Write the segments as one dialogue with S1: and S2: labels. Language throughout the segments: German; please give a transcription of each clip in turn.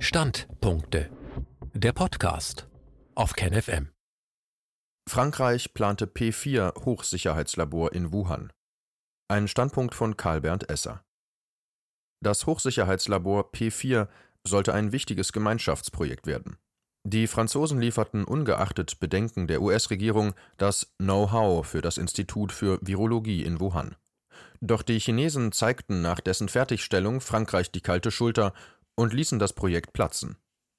S1: Standpunkte. Der Podcast auf KenFM.
S2: Frankreich plante P4 Hochsicherheitslabor in Wuhan. Ein Standpunkt von Karl Bernd Esser. Das Hochsicherheitslabor P4 sollte ein wichtiges Gemeinschaftsprojekt werden. Die Franzosen lieferten ungeachtet Bedenken der US-Regierung das Know-how für das Institut für Virologie in Wuhan. Doch die Chinesen zeigten nach dessen Fertigstellung Frankreich die kalte Schulter und ließen das Projekt platzen.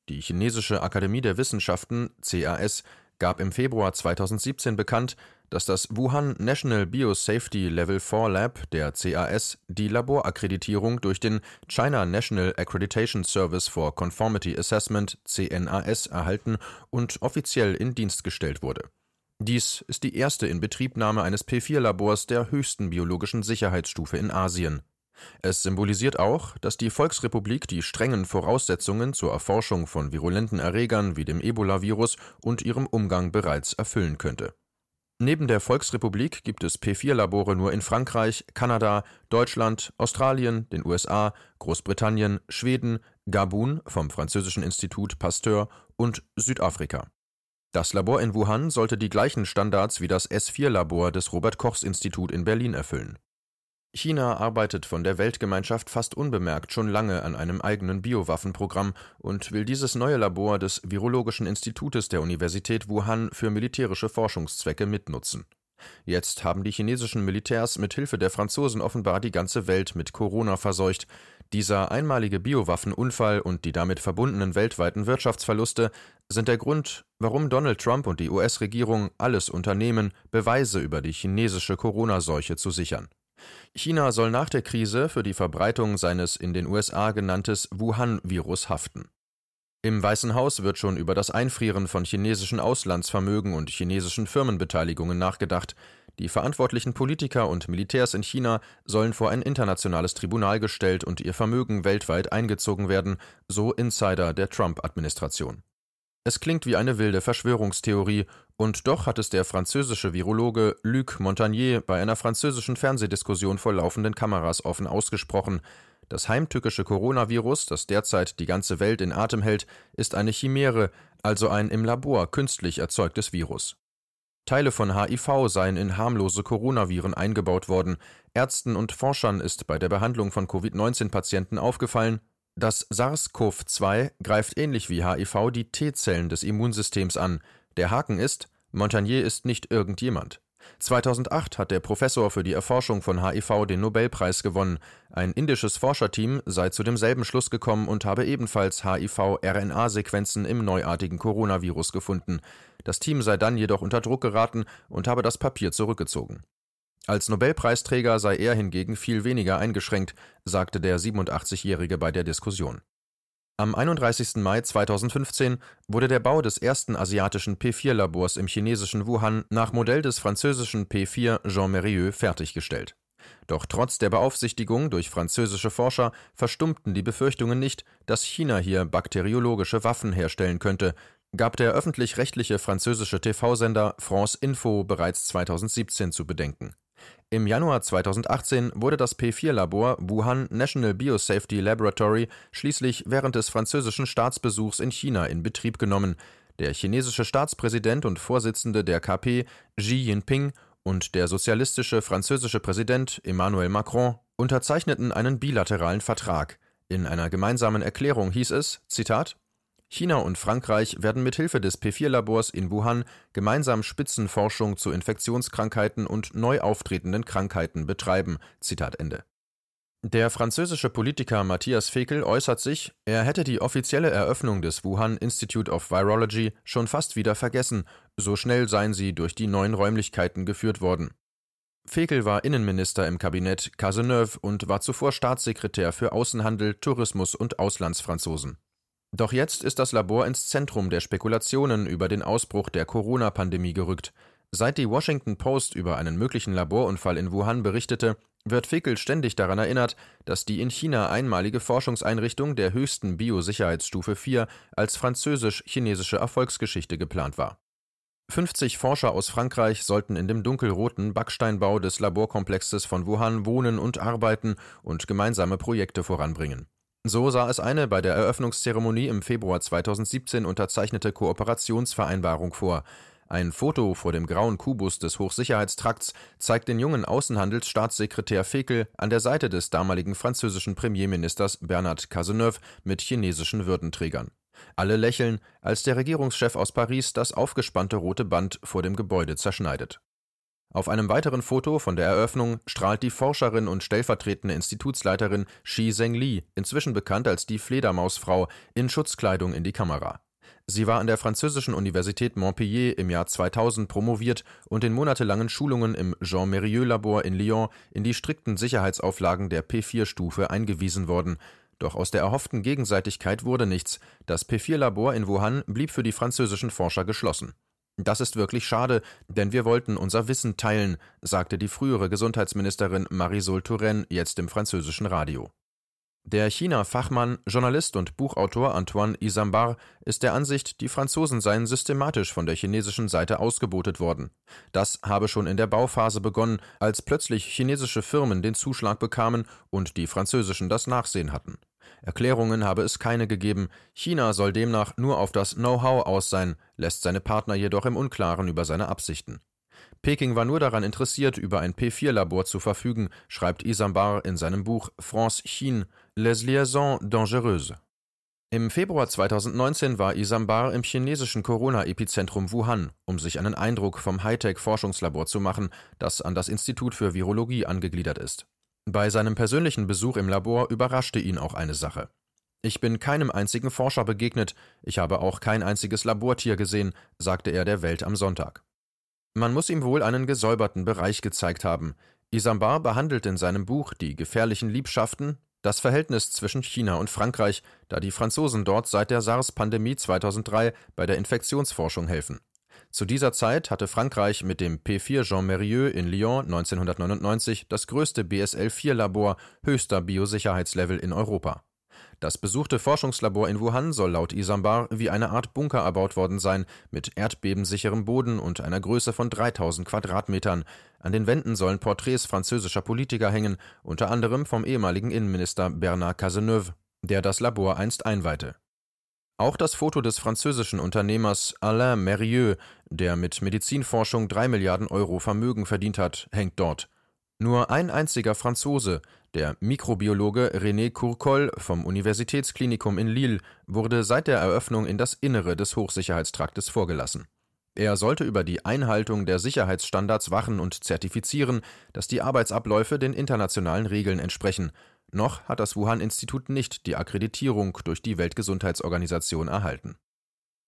S2: Die Chinesische Akademie der Wissenschaften CAS gab im Februar 2017 bekannt, dass das Wuhan National Biosafety Level 4 Lab der CAS die Laborakkreditierung durch den China National Accreditation Service for Conformity Assessment CNAS erhalten und offiziell in Dienst gestellt wurde. Dies ist die erste Inbetriebnahme eines P4-Labors der höchsten biologischen Sicherheitsstufe in Asien. Es symbolisiert auch, dass die Volksrepublik die strengen Voraussetzungen zur Erforschung von virulenten Erregern wie dem Ebola-Virus und ihrem Umgang bereits erfüllen könnte. Neben der Volksrepublik gibt es P4-Labore nur in Frankreich, Kanada, Deutschland, Australien, den USA, Großbritannien, Schweden, Gabun vom französischen Institut Pasteur und Südafrika. Das Labor in Wuhan sollte die gleichen Standards wie das S4-Labor des Robert Kochs Institut in Berlin erfüllen. China arbeitet von der Weltgemeinschaft fast unbemerkt schon lange an einem eigenen Biowaffenprogramm und will dieses neue Labor des Virologischen Institutes der Universität Wuhan für militärische Forschungszwecke mitnutzen. Jetzt haben die chinesischen Militärs mit Hilfe der Franzosen offenbar die ganze Welt mit Corona verseucht. Dieser einmalige Biowaffenunfall und die damit verbundenen weltweiten Wirtschaftsverluste sind der Grund, warum Donald Trump und die US-Regierung alles unternehmen, Beweise über die chinesische Corona-Seuche zu sichern. China soll nach der Krise für die Verbreitung seines in den USA genanntes Wuhan-Virus haften. Im Weißen Haus wird schon über das Einfrieren von chinesischen Auslandsvermögen und chinesischen Firmenbeteiligungen nachgedacht. Die verantwortlichen Politiker und Militärs in China sollen vor ein internationales Tribunal gestellt und ihr Vermögen weltweit eingezogen werden, so Insider der Trump-Administration. Es klingt wie eine wilde Verschwörungstheorie, und doch hat es der französische Virologe Luc Montagnier bei einer französischen Fernsehdiskussion vor laufenden Kameras offen ausgesprochen. Das heimtückische Coronavirus, das derzeit die ganze Welt in Atem hält, ist eine Chimäre, also ein im Labor künstlich erzeugtes Virus. Teile von HIV seien in harmlose Coronaviren eingebaut worden. Ärzten und Forschern ist bei der Behandlung von Covid-19-Patienten aufgefallen, das SARS-CoV-2 greift ähnlich wie HIV die T-Zellen des Immunsystems an. Der Haken ist, Montagnier ist nicht irgendjemand. 2008 hat der Professor für die Erforschung von HIV den Nobelpreis gewonnen. Ein indisches Forscherteam sei zu demselben Schluss gekommen und habe ebenfalls HIV-RNA-Sequenzen im neuartigen Coronavirus gefunden. Das Team sei dann jedoch unter Druck geraten und habe das Papier zurückgezogen. Als Nobelpreisträger sei er hingegen viel weniger eingeschränkt, sagte der 87-Jährige bei der Diskussion. Am 31. Mai 2015 wurde der Bau des ersten asiatischen P4-Labors im chinesischen Wuhan nach Modell des französischen P4 Jean Mérieux fertiggestellt. Doch trotz der Beaufsichtigung durch französische Forscher verstummten die Befürchtungen nicht, dass China hier bakteriologische Waffen herstellen könnte, gab der öffentlich-rechtliche französische TV-Sender France Info bereits 2017 zu bedenken. Im Januar 2018 wurde das P4-Labor Wuhan National Biosafety Laboratory schließlich während des französischen Staatsbesuchs in China in Betrieb genommen. Der chinesische Staatspräsident und Vorsitzende der KP Xi Jinping und der sozialistische französische Präsident Emmanuel Macron unterzeichneten einen bilateralen Vertrag. In einer gemeinsamen Erklärung hieß es, Zitat, China und Frankreich werden mithilfe des P4-Labors in Wuhan gemeinsam Spitzenforschung zu Infektionskrankheiten und neu auftretenden Krankheiten betreiben. Zitat Ende. Der französische Politiker Matthias Fekel äußert sich, er hätte die offizielle Eröffnung des Wuhan Institute of Virology schon fast wieder vergessen, so schnell seien sie durch die neuen Räumlichkeiten geführt worden. Fekel war Innenminister im Kabinett Cazeneuve und war zuvor Staatssekretär für Außenhandel, Tourismus und Auslandsfranzosen. Doch jetzt ist das Labor ins Zentrum der Spekulationen über den Ausbruch der Corona-Pandemie gerückt. Seit die Washington Post über einen möglichen Laborunfall in Wuhan berichtete, wird Fickel ständig daran erinnert, dass die in China einmalige Forschungseinrichtung der höchsten Biosicherheitsstufe 4 als französisch-chinesische Erfolgsgeschichte geplant war. 50 Forscher aus Frankreich sollten in dem dunkelroten Backsteinbau des Laborkomplexes von Wuhan wohnen und arbeiten und gemeinsame Projekte voranbringen. So sah es eine bei der Eröffnungszeremonie im Februar 2017 unterzeichnete Kooperationsvereinbarung vor. Ein Foto vor dem grauen Kubus des Hochsicherheitstrakts zeigt den jungen Außenhandelsstaatssekretär Fekel an der Seite des damaligen französischen Premierministers Bernard Cazeneuve mit chinesischen Würdenträgern. Alle lächeln, als der Regierungschef aus Paris das aufgespannte rote Band vor dem Gebäude zerschneidet. Auf einem weiteren Foto von der Eröffnung strahlt die Forscherin und stellvertretende Institutsleiterin Shi Zhengli, inzwischen bekannt als die Fledermausfrau, in Schutzkleidung in die Kamera. Sie war an der französischen Universität Montpellier im Jahr 2000 promoviert und in monatelangen Schulungen im Jean Mérieux Labor in Lyon in die strikten Sicherheitsauflagen der P4-Stufe eingewiesen worden. Doch aus der erhofften Gegenseitigkeit wurde nichts. Das P4-Labor in Wuhan blieb für die französischen Forscher geschlossen. Das ist wirklich schade, denn wir wollten unser Wissen teilen, sagte die frühere Gesundheitsministerin Marisol Touraine jetzt im französischen Radio. Der China-Fachmann, Journalist und Buchautor Antoine Isambard ist der Ansicht, die Franzosen seien systematisch von der chinesischen Seite ausgebotet worden. Das habe schon in der Bauphase begonnen, als plötzlich chinesische Firmen den Zuschlag bekamen und die französischen das Nachsehen hatten. Erklärungen habe es keine gegeben. China soll demnach nur auf das Know-how aus sein, lässt seine Partner jedoch im Unklaren über seine Absichten. Peking war nur daran interessiert, über ein P4-Labor zu verfügen, schreibt Isambard in seinem Buch France-Chine, Les liaisons dangereuses. Im Februar 2019 war Isambard im chinesischen Corona-Epizentrum Wuhan, um sich einen Eindruck vom Hightech-Forschungslabor zu machen, das an das Institut für Virologie angegliedert ist. Bei seinem persönlichen Besuch im Labor überraschte ihn auch eine Sache. Ich bin keinem einzigen Forscher begegnet, ich habe auch kein einziges Labortier gesehen, sagte er der Welt am Sonntag. Man muss ihm wohl einen gesäuberten Bereich gezeigt haben. Isambard behandelt in seinem Buch Die gefährlichen Liebschaften das Verhältnis zwischen China und Frankreich, da die Franzosen dort seit der SARS-Pandemie 2003 bei der Infektionsforschung helfen. Zu dieser Zeit hatte Frankreich mit dem P4 Jean Mérieux in Lyon 1999 das größte BSL-4-Labor höchster Biosicherheitslevel in Europa. Das besuchte Forschungslabor in Wuhan soll laut Isambard wie eine Art Bunker erbaut worden sein, mit erdbebensicherem Boden und einer Größe von 3000 Quadratmetern. An den Wänden sollen Porträts französischer Politiker hängen, unter anderem vom ehemaligen Innenminister Bernard Cazeneuve, der das Labor einst einweihte. Auch das Foto des französischen Unternehmers Alain Mérieux, der mit Medizinforschung drei Milliarden Euro Vermögen verdient hat, hängt dort. Nur ein einziger Franzose, der Mikrobiologe René Courcol vom Universitätsklinikum in Lille, wurde seit der Eröffnung in das Innere des Hochsicherheitstraktes vorgelassen. Er sollte über die Einhaltung der Sicherheitsstandards wachen und zertifizieren, dass die Arbeitsabläufe den internationalen Regeln entsprechen. Noch hat das Wuhan-Institut nicht die Akkreditierung durch die Weltgesundheitsorganisation erhalten.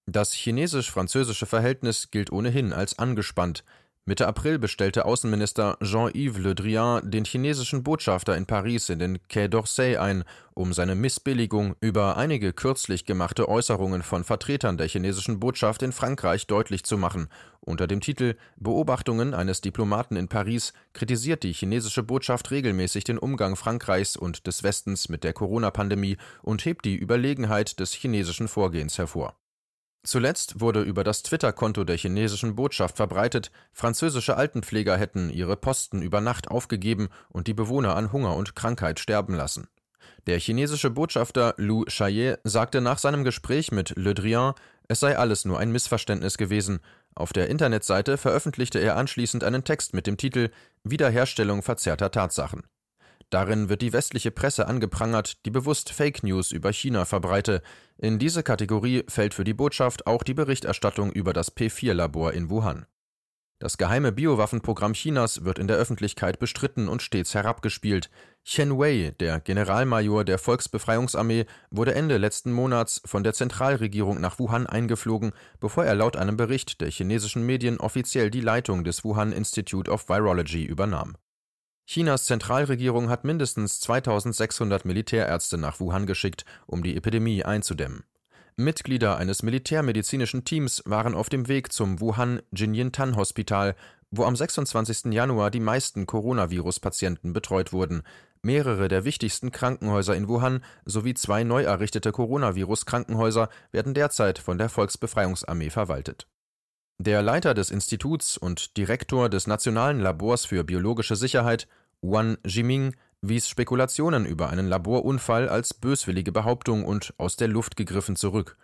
S2: Das chinesisch-französische Verhältnis gilt ohnehin als angespannt. Mitte April bestellte Außenminister Jean-Yves Le Drian den chinesischen Botschafter in Paris in den Quai d'Orsay ein, um seine Missbilligung über einige kürzlich gemachte Äußerungen von Vertretern der chinesischen Botschaft in Frankreich deutlich zu machen. Unter dem Titel Beobachtungen eines Diplomaten in Paris kritisiert die chinesische Botschaft regelmäßig den Umgang Frankreichs und des Westens mit der Corona-Pandemie und hebt die Überlegenheit des chinesischen Vorgehens hervor. Zuletzt wurde über das Twitter-Konto der chinesischen Botschaft verbreitet, französische Altenpfleger hätten ihre Posten über Nacht aufgegeben und die Bewohner an Hunger und Krankheit sterben lassen. Der chinesische Botschafter Lu Shaye sagte nach seinem Gespräch mit Le Drian, es sei alles nur ein Missverständnis gewesen. Auf der Internetseite veröffentlichte er anschließend einen Text mit dem Titel Wiederherstellung verzerrter Tatsachen. Darin wird die westliche Presse angeprangert, die bewusst Fake News über China verbreite. In diese Kategorie fällt für die Botschaft auch die Berichterstattung über das P4-Labor in Wuhan. Das geheime Biowaffenprogramm Chinas wird in der Öffentlichkeit bestritten und stets herabgespielt. Chen Wei, der Generalmajor der Volksbefreiungsarmee, wurde Ende letzten Monats von der Zentralregierung nach Wuhan eingeflogen, bevor er laut einem Bericht der chinesischen Medien offiziell die Leitung des Wuhan Institute of Virology übernahm. Chinas Zentralregierung hat mindestens 2600 Militärärzte nach Wuhan geschickt, um die Epidemie einzudämmen. Mitglieder eines militärmedizinischen Teams waren auf dem Weg zum Wuhan Jinyintan Hospital, wo am 26. Januar die meisten Coronavirus-Patienten betreut wurden. Mehrere der wichtigsten Krankenhäuser in Wuhan sowie zwei neu errichtete Coronavirus-Krankenhäuser werden derzeit von der Volksbefreiungsarmee verwaltet. Der Leiter des Instituts und Direktor des Nationalen Labors für biologische Sicherheit, Wan Jiming wies Spekulationen über einen Laborunfall als böswillige Behauptung und aus der Luft gegriffen zurück.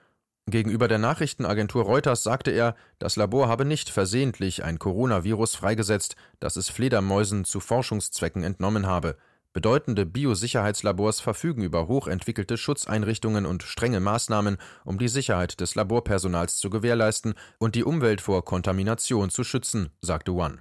S2: Gegenüber der Nachrichtenagentur Reuters sagte er, das Labor habe nicht versehentlich ein Coronavirus freigesetzt, das es Fledermäusen zu Forschungszwecken entnommen habe. Bedeutende Biosicherheitslabors verfügen über hochentwickelte Schutzeinrichtungen und strenge Maßnahmen, um die Sicherheit des Laborpersonals zu gewährleisten und die Umwelt vor Kontamination zu schützen, sagte One.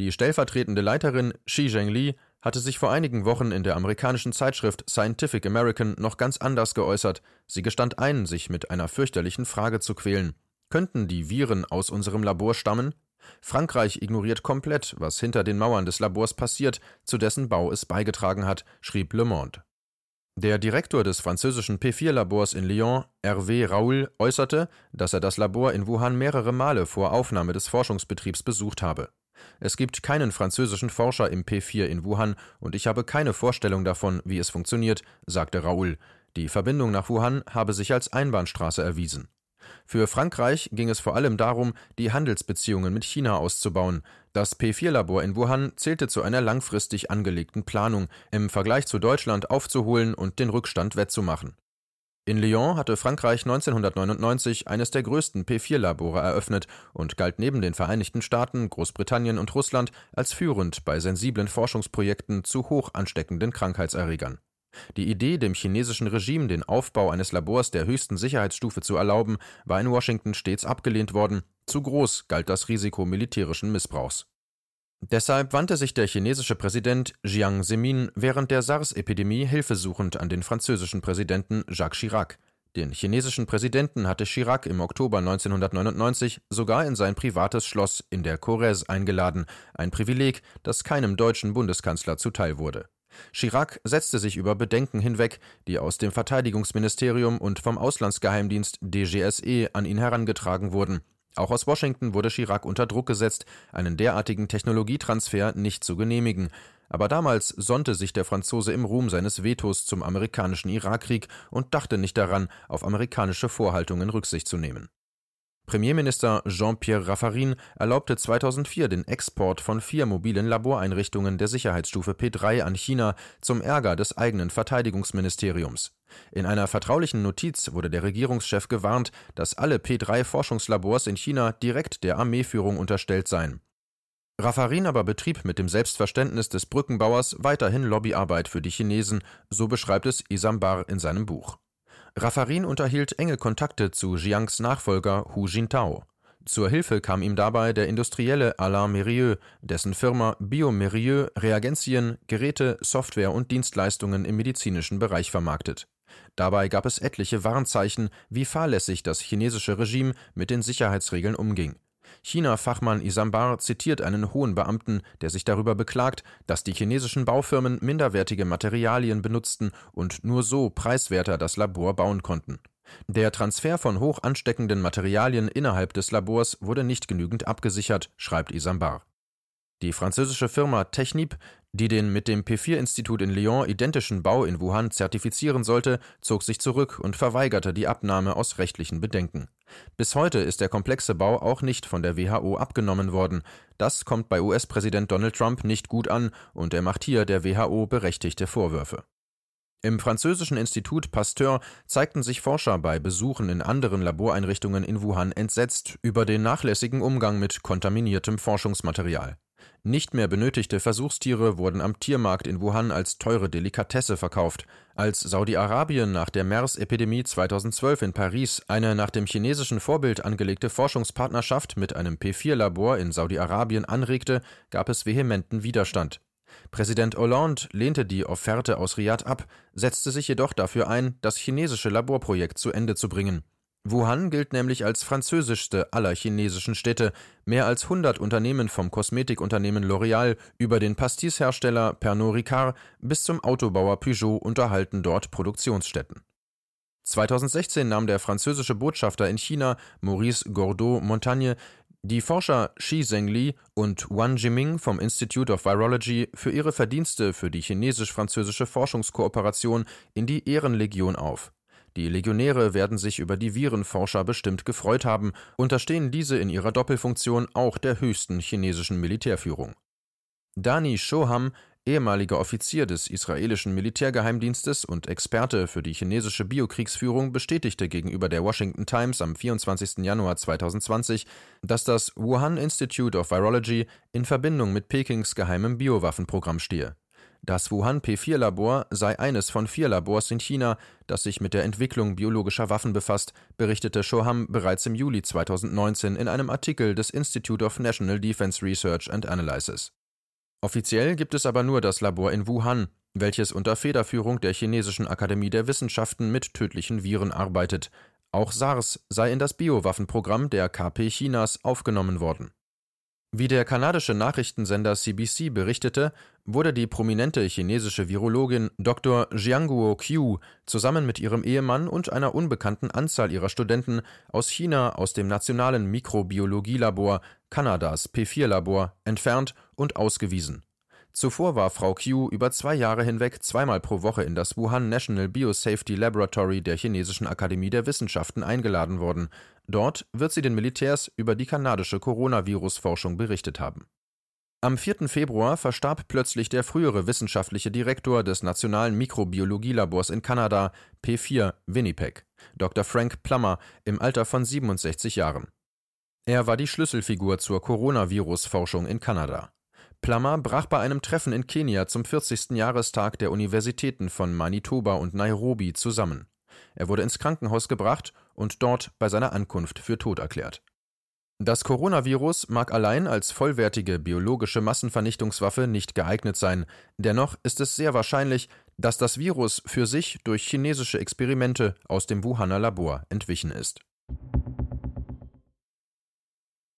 S2: Die stellvertretende Leiterin Xi Zhengli hatte sich vor einigen Wochen in der amerikanischen Zeitschrift Scientific American noch ganz anders geäußert. Sie gestand ein, sich mit einer fürchterlichen Frage zu quälen. Könnten die Viren aus unserem Labor stammen? Frankreich ignoriert komplett, was hinter den Mauern des Labors passiert, zu dessen Bau es beigetragen hat, schrieb Le Monde. Der Direktor des französischen P4-Labors in Lyon, Hervé Raoul, äußerte, dass er das Labor in Wuhan mehrere Male vor Aufnahme des Forschungsbetriebs besucht habe. Es gibt keinen französischen Forscher im P4 in Wuhan und ich habe keine Vorstellung davon, wie es funktioniert, sagte Raoul. Die Verbindung nach Wuhan habe sich als Einbahnstraße erwiesen. Für Frankreich ging es vor allem darum, die Handelsbeziehungen mit China auszubauen. Das P4-Labor in Wuhan zählte zu einer langfristig angelegten Planung, im Vergleich zu Deutschland aufzuholen und den Rückstand wettzumachen. In Lyon hatte Frankreich 1999 eines der größten P4-Labore eröffnet und galt neben den Vereinigten Staaten, Großbritannien und Russland als führend bei sensiblen Forschungsprojekten zu hoch ansteckenden Krankheitserregern. Die Idee, dem chinesischen Regime den Aufbau eines Labors der höchsten Sicherheitsstufe zu erlauben, war in Washington stets abgelehnt worden, zu groß galt das Risiko militärischen Missbrauchs. Deshalb wandte sich der chinesische Präsident Jiang Zemin während der SARS-Epidemie hilfesuchend an den französischen Präsidenten Jacques Chirac. Den chinesischen Präsidenten hatte Chirac im Oktober 1999 sogar in sein privates Schloss in der Corrèze eingeladen, ein Privileg, das keinem deutschen Bundeskanzler zuteil wurde. Chirac setzte sich über Bedenken hinweg, die aus dem Verteidigungsministerium und vom Auslandsgeheimdienst DGSE an ihn herangetragen wurden. Auch aus Washington wurde Chirac unter Druck gesetzt, einen derartigen Technologietransfer nicht zu genehmigen. Aber damals sonnte sich der Franzose im Ruhm seines Vetos zum amerikanischen Irakkrieg und dachte nicht daran, auf amerikanische Vorhaltungen Rücksicht zu nehmen. Premierminister Jean-Pierre Raffarin erlaubte 2004 den Export von vier mobilen Laboreinrichtungen der Sicherheitsstufe P3 an China zum Ärger des eigenen Verteidigungsministeriums. In einer vertraulichen Notiz wurde der Regierungschef gewarnt, dass alle P3-Forschungslabors in China direkt der Armeeführung unterstellt seien. Raffarin aber betrieb mit dem Selbstverständnis des Brückenbauers weiterhin Lobbyarbeit für die Chinesen, so beschreibt es Isambar in seinem Buch. Raffarin unterhielt enge Kontakte zu Jiangs Nachfolger Hu Jintao. Zur Hilfe kam ihm dabei der Industrielle Alain Mérieux, dessen Firma BioMérieux Reagenzien, Geräte, Software und Dienstleistungen im medizinischen Bereich vermarktet. Dabei gab es etliche Warnzeichen, wie fahrlässig das chinesische Regime mit den Sicherheitsregeln umging. China-Fachmann Isambar zitiert einen hohen Beamten, der sich darüber beklagt, dass die chinesischen Baufirmen minderwertige Materialien benutzten und nur so preiswerter das Labor bauen konnten. Der Transfer von hoch ansteckenden Materialien innerhalb des Labors wurde nicht genügend abgesichert, schreibt Isambar. Die französische Firma Technip die den mit dem P4-Institut in Lyon identischen Bau in Wuhan zertifizieren sollte, zog sich zurück und verweigerte die Abnahme aus rechtlichen Bedenken. Bis heute ist der komplexe Bau auch nicht von der WHO abgenommen worden. Das kommt bei US-Präsident Donald Trump nicht gut an und er macht hier der WHO berechtigte Vorwürfe. Im französischen Institut Pasteur zeigten sich Forscher bei Besuchen in anderen Laboreinrichtungen in Wuhan entsetzt über den nachlässigen Umgang mit kontaminiertem Forschungsmaterial. Nicht mehr benötigte Versuchstiere wurden am Tiermarkt in Wuhan als teure Delikatesse verkauft. Als Saudi-Arabien nach der MERS-Epidemie 2012 in Paris eine nach dem chinesischen Vorbild angelegte Forschungspartnerschaft mit einem P4-Labor in Saudi-Arabien anregte, gab es vehementen Widerstand. Präsident Hollande lehnte die Offerte aus Riad ab, setzte sich jedoch dafür ein, das chinesische Laborprojekt zu Ende zu bringen. Wuhan gilt nämlich als französischste aller chinesischen Städte. Mehr als 100 Unternehmen vom Kosmetikunternehmen L'Oréal über den Pastis-Hersteller Pernod Ricard bis zum Autobauer Peugeot unterhalten dort Produktionsstätten. 2016 nahm der französische Botschafter in China, Maurice Gordeau-Montagne, die Forscher Xi Zhengli und Wang Jiming vom Institute of Virology für ihre Verdienste für die chinesisch-französische Forschungskooperation in die Ehrenlegion auf. Die Legionäre werden sich über die Virenforscher bestimmt gefreut haben, unterstehen diese in ihrer Doppelfunktion auch der höchsten chinesischen Militärführung. Dani Shoham, ehemaliger Offizier des israelischen Militärgeheimdienstes und Experte für die chinesische Biokriegsführung, bestätigte gegenüber der Washington Times am 24. Januar 2020, dass das Wuhan Institute of Virology in Verbindung mit Pekings geheimem Biowaffenprogramm stehe. Das Wuhan P4-Labor sei eines von vier Labors in China, das sich mit der Entwicklung biologischer Waffen befasst, berichtete Shoham bereits im Juli 2019 in einem Artikel des Institute of National Defense Research and Analysis. Offiziell gibt es aber nur das Labor in Wuhan, welches unter Federführung der Chinesischen Akademie der Wissenschaften mit tödlichen Viren arbeitet. Auch SARS sei in das Biowaffenprogramm der KP Chinas aufgenommen worden. Wie der kanadische Nachrichtensender CBC berichtete, wurde die prominente chinesische Virologin Dr. Jianguo Qiu zusammen mit ihrem Ehemann und einer unbekannten Anzahl ihrer Studenten aus China aus dem nationalen Mikrobiologielabor Kanadas P4-Labor entfernt und ausgewiesen Zuvor war Frau Qiu über zwei Jahre hinweg zweimal pro Woche in das Wuhan National Biosafety Laboratory der Chinesischen Akademie der Wissenschaften eingeladen worden. Dort wird sie den Militärs über die kanadische Coronavirus-Forschung berichtet haben. Am 4. Februar verstarb plötzlich der frühere wissenschaftliche Direktor des Nationalen Mikrobiologielabors in Kanada, P4 Winnipeg, Dr. Frank Plummer, im Alter von 67 Jahren. Er war die Schlüsselfigur zur Coronavirus-Forschung in Kanada. Plummer brach bei einem Treffen in Kenia zum 40. Jahrestag der Universitäten von Manitoba und Nairobi zusammen. Er wurde ins Krankenhaus gebracht und dort bei seiner Ankunft für tot erklärt. Das Coronavirus mag allein als vollwertige biologische Massenvernichtungswaffe nicht geeignet sein, dennoch ist es sehr wahrscheinlich, dass das Virus für sich durch chinesische Experimente aus dem Wuhaner Labor entwichen ist